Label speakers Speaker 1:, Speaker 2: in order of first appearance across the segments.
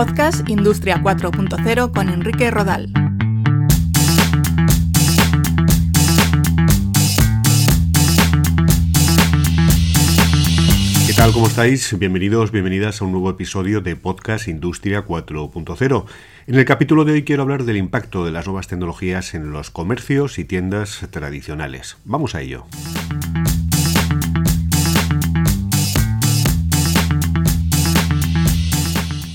Speaker 1: Podcast Industria 4.0 con Enrique Rodal.
Speaker 2: ¿Qué tal? ¿Cómo estáis? Bienvenidos, bienvenidas a un nuevo episodio de Podcast Industria 4.0. En el capítulo de hoy quiero hablar del impacto de las nuevas tecnologías en los comercios y tiendas tradicionales. Vamos a ello.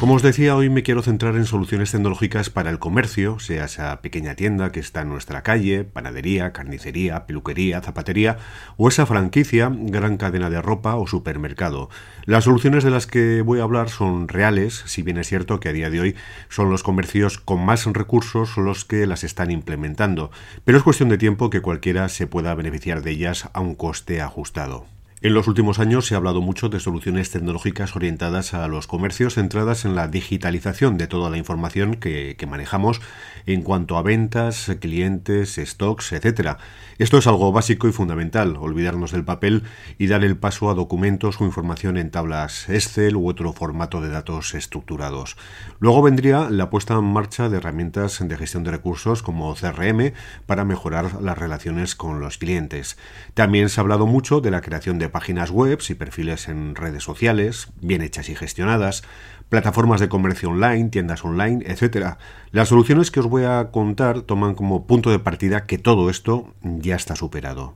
Speaker 2: Como os decía, hoy me quiero centrar en soluciones tecnológicas para el comercio, sea esa pequeña tienda que está en nuestra calle, panadería, carnicería, peluquería, zapatería, o esa franquicia, gran cadena de ropa o supermercado. Las soluciones de las que voy a hablar son reales, si bien es cierto que a día de hoy son los comercios con más recursos los que las están implementando, pero es cuestión de tiempo que cualquiera se pueda beneficiar de ellas a un coste ajustado. En los últimos años se ha hablado mucho de soluciones tecnológicas orientadas a los comercios centradas en la digitalización de toda la información que, manejamos en cuanto a ventas, clientes, stocks, etc. Esto es algo básico y fundamental, olvidarnos del papel y dar el paso a documentos o información en tablas Excel u otro formato de datos estructurados. Luego vendría la puesta en marcha de herramientas de gestión de recursos como CRM para mejorar las relaciones con los clientes. También se ha hablado mucho de la creación de páginas web y perfiles en redes sociales, bien hechas y gestionadas, plataformas de comercio online, tiendas online, etc. Las soluciones que os voy a contar toman como punto de partida que todo esto ya está superado.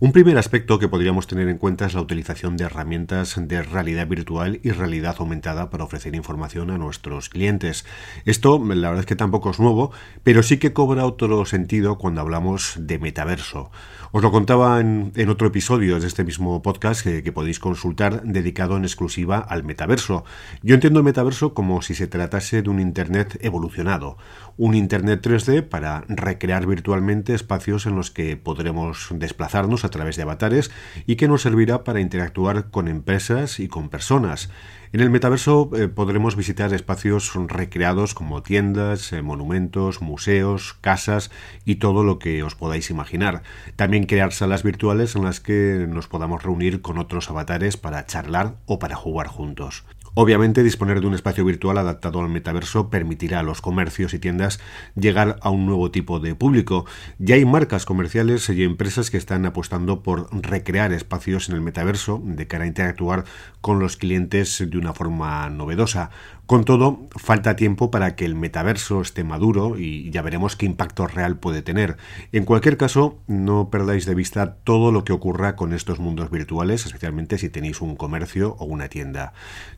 Speaker 2: Un primer aspecto que podríamos tener en cuenta es la utilización de herramientas de realidad virtual y realidad aumentada para ofrecer información a nuestros clientes. Esto, la verdad es que tampoco es nuevo, pero sí que cobra otro sentido cuando hablamos de metaverso. Os lo contaba en, otro episodio de este mismo podcast que, podéis consultar dedicado en exclusiva al metaverso. Yo entiendo el metaverso como si se tratase de un Internet evolucionado, un Internet 3D para recrear virtualmente espacios en los que podremos desplazarnos a través de avatares y que nos servirá para interactuar con empresas y con personas. En el metaverso eh, podremos visitar espacios recreados como tiendas, eh, monumentos, museos, casas y todo lo que os podáis imaginar. También crear salas virtuales en las que nos podamos reunir con otros avatares para charlar o para jugar juntos. Obviamente disponer de un espacio virtual adaptado al metaverso permitirá a los comercios y tiendas llegar a un nuevo tipo de público. Ya hay marcas comerciales y empresas que están apostando por recrear espacios en el metaverso de cara a interactuar con los clientes de una forma novedosa. Con todo, falta tiempo para que el metaverso esté maduro y ya veremos qué impacto real puede tener. En cualquier caso, no perdáis de vista todo lo que ocurra con estos mundos virtuales, especialmente si tenéis un comercio o una tienda.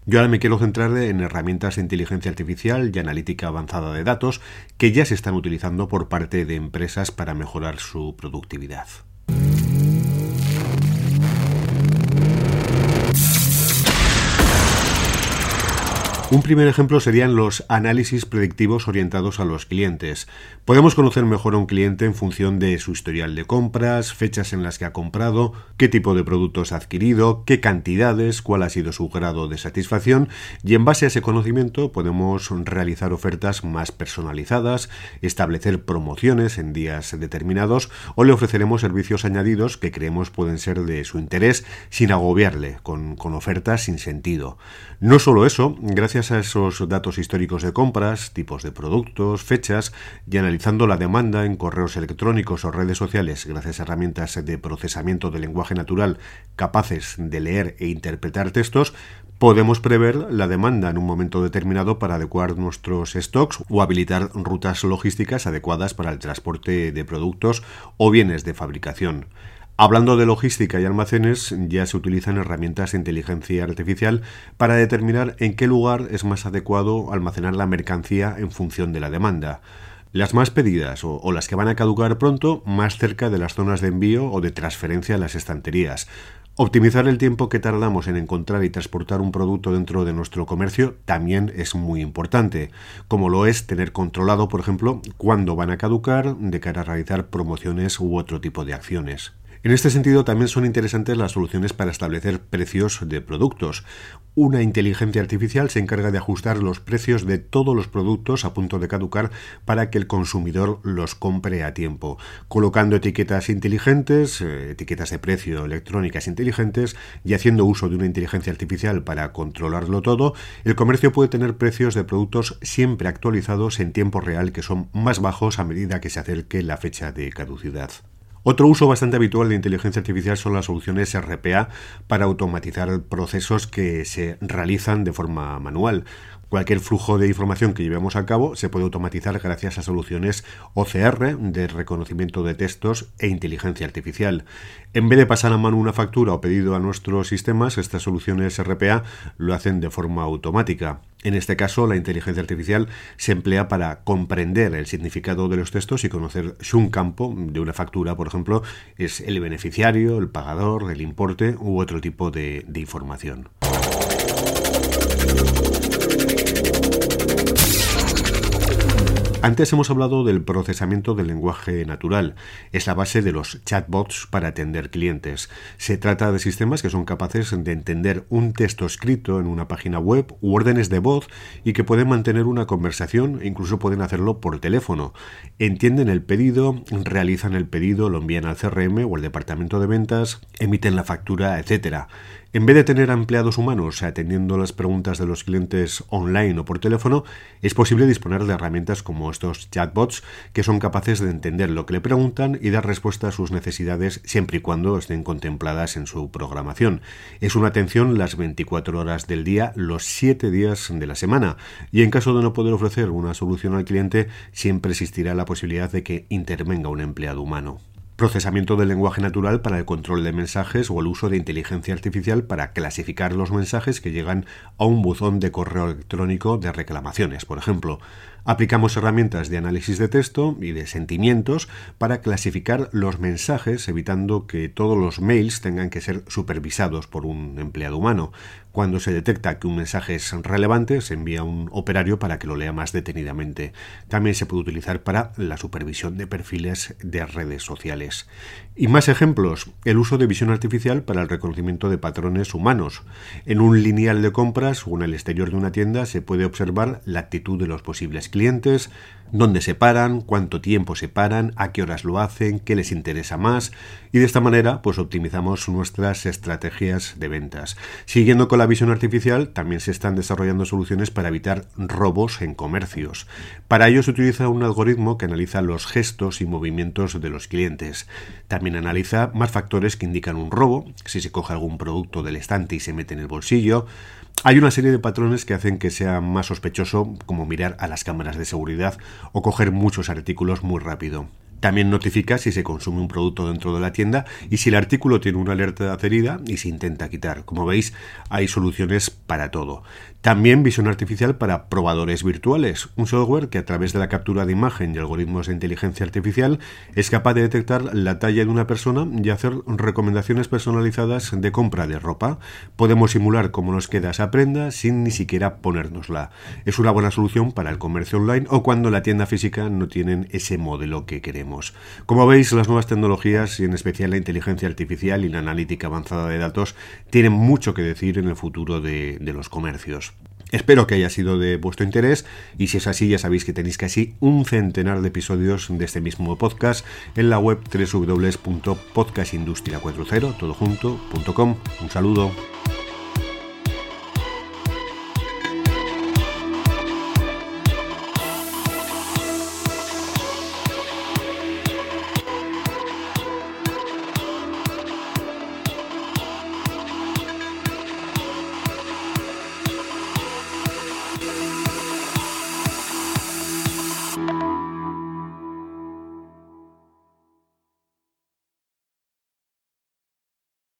Speaker 2: Yo ahora me quiero centrar en herramientas de inteligencia artificial y analítica avanzada de datos que ya se están utilizando por parte de empresas para mejorar su productividad. Un primer ejemplo serían los análisis predictivos orientados a los clientes. Podemos conocer mejor a un cliente en función de su historial de compras, fechas en las que ha comprado, qué tipo de productos ha adquirido, qué cantidades, cuál ha sido su grado de satisfacción y en base a ese conocimiento podemos realizar ofertas más personalizadas, establecer promociones en días determinados o le ofreceremos servicios añadidos que creemos pueden ser de su interés sin agobiarle con, con ofertas sin sentido. No solo eso, gracias a esos datos históricos de compras, tipos de productos, fechas y analizando la demanda en correos electrónicos o redes sociales gracias a herramientas de procesamiento de lenguaje natural capaces de leer e interpretar textos, podemos prever la demanda en un momento determinado para adecuar nuestros stocks o habilitar rutas logísticas adecuadas para el transporte de productos o bienes de fabricación. Hablando de logística y almacenes, ya se utilizan herramientas de inteligencia artificial para determinar en qué lugar es más adecuado almacenar la mercancía en función de la demanda. Las más pedidas o, las que van a caducar pronto más cerca de las zonas de envío o de transferencia a las estanterías. Optimizar el tiempo que tardamos en encontrar y transportar un producto dentro de nuestro comercio también es muy importante, como lo es tener controlado, por ejemplo, cuándo van a caducar de cara a realizar promociones u otro tipo de acciones. En este sentido, también son interesantes las soluciones para establecer precios de productos. Una inteligencia artificial se encarga de ajustar los precios de todos los productos a punto de caducar para que el consumidor los compre a tiempo, colocando etiquetas inteligentes, eh, etiquetas de precio electrónicas inteligentes y haciendo uso de una inteligencia artificial para controlarlo todo, el comercio puede tener precios de productos siempre actualizados en tiempo real que son más bajos a medida que se acerque la fecha de caducidad. Otro uso bastante habitual de inteligencia artificial son las soluciones RPA para automatizar procesos que se realizan de forma manual. Cualquier flujo de información que llevemos a cabo se puede automatizar gracias a soluciones OCR de reconocimiento de textos e inteligencia artificial. En vez de pasar a mano una factura o pedido a nuestros sistemas, estas soluciones RPA lo hacen de forma automática. En este caso, la inteligencia artificial se emplea para comprender el significado de los textos y conocer si un campo de una factura, por ejemplo, es el beneficiario, el pagador, el importe u otro tipo de, información. Antes hemos hablado del procesamiento del lenguaje natural. Es la base de los chatbots para atender clientes. Se trata de sistemas que son capaces de entender un texto escrito en una página web u órdenes de voz y que pueden mantener una conversación e incluso pueden hacerlo por teléfono. Entienden el pedido, realizan el pedido, lo envían al CRM o al departamento de ventas, emiten la factura, etc. En vez de tener empleados humanos atendiendo las preguntas de los clientes online o por teléfono, es posible disponer de herramientas como estos chatbots que son capaces de entender lo que le preguntan y dar respuesta a sus necesidades siempre y cuando estén contempladas en su programación. Es una atención las 24 horas del día, los 7 días de la semana, y en caso de no poder ofrecer una solución al cliente, siempre existirá la posibilidad de que intervenga un empleado humano procesamiento del lenguaje natural para el control de mensajes o el uso de inteligencia artificial para clasificar los mensajes que llegan a un buzón de correo electrónico de reclamaciones, por ejemplo. Aplicamos herramientas de análisis de texto y de sentimientos para clasificar los mensajes, evitando que todos los mails tengan que ser supervisados por un empleado humano. Cuando se detecta que un mensaje es relevante, se envía un operario para que lo lea más detenidamente. También se puede utilizar para la supervisión de perfiles de redes sociales. Y más ejemplos, el uso de visión artificial para el reconocimiento de patrones humanos. En un lineal de compras o en el exterior de una tienda se puede observar la actitud de los posibles clientes, dónde se paran, cuánto tiempo se paran, a qué horas lo hacen, qué les interesa más y de esta manera pues optimizamos nuestras estrategias de ventas. Siguiendo con la visión artificial también se están desarrollando soluciones para evitar robos en comercios. Para ello se utiliza un algoritmo que analiza los gestos y movimientos de los clientes. También analiza más factores que indican un robo, si se coge algún producto del estante y se mete en el bolsillo, hay una serie de patrones que hacen que sea más sospechoso, como mirar a las cámaras de seguridad o coger muchos artículos muy rápido. También notifica si se consume un producto dentro de la tienda y si el artículo tiene una alerta de adherida y se intenta quitar. Como veis, hay soluciones para todo. También visión artificial para probadores virtuales, un software que a través de la captura de imagen y algoritmos de inteligencia artificial es capaz de detectar la talla de una persona y hacer recomendaciones personalizadas de compra de ropa. Podemos simular cómo nos queda esa prenda sin ni siquiera ponérnosla. Es una buena solución para el comercio online o cuando la tienda física no tienen ese modelo que queremos. Como veis, las nuevas tecnologías y en especial la inteligencia artificial y la analítica avanzada de datos tienen mucho que decir en el futuro de, de los comercios. Espero que haya sido de vuestro interés y si es así ya sabéis que tenéis casi un centenar de episodios de este mismo podcast en la web www.podcastindustria40 Un saludo.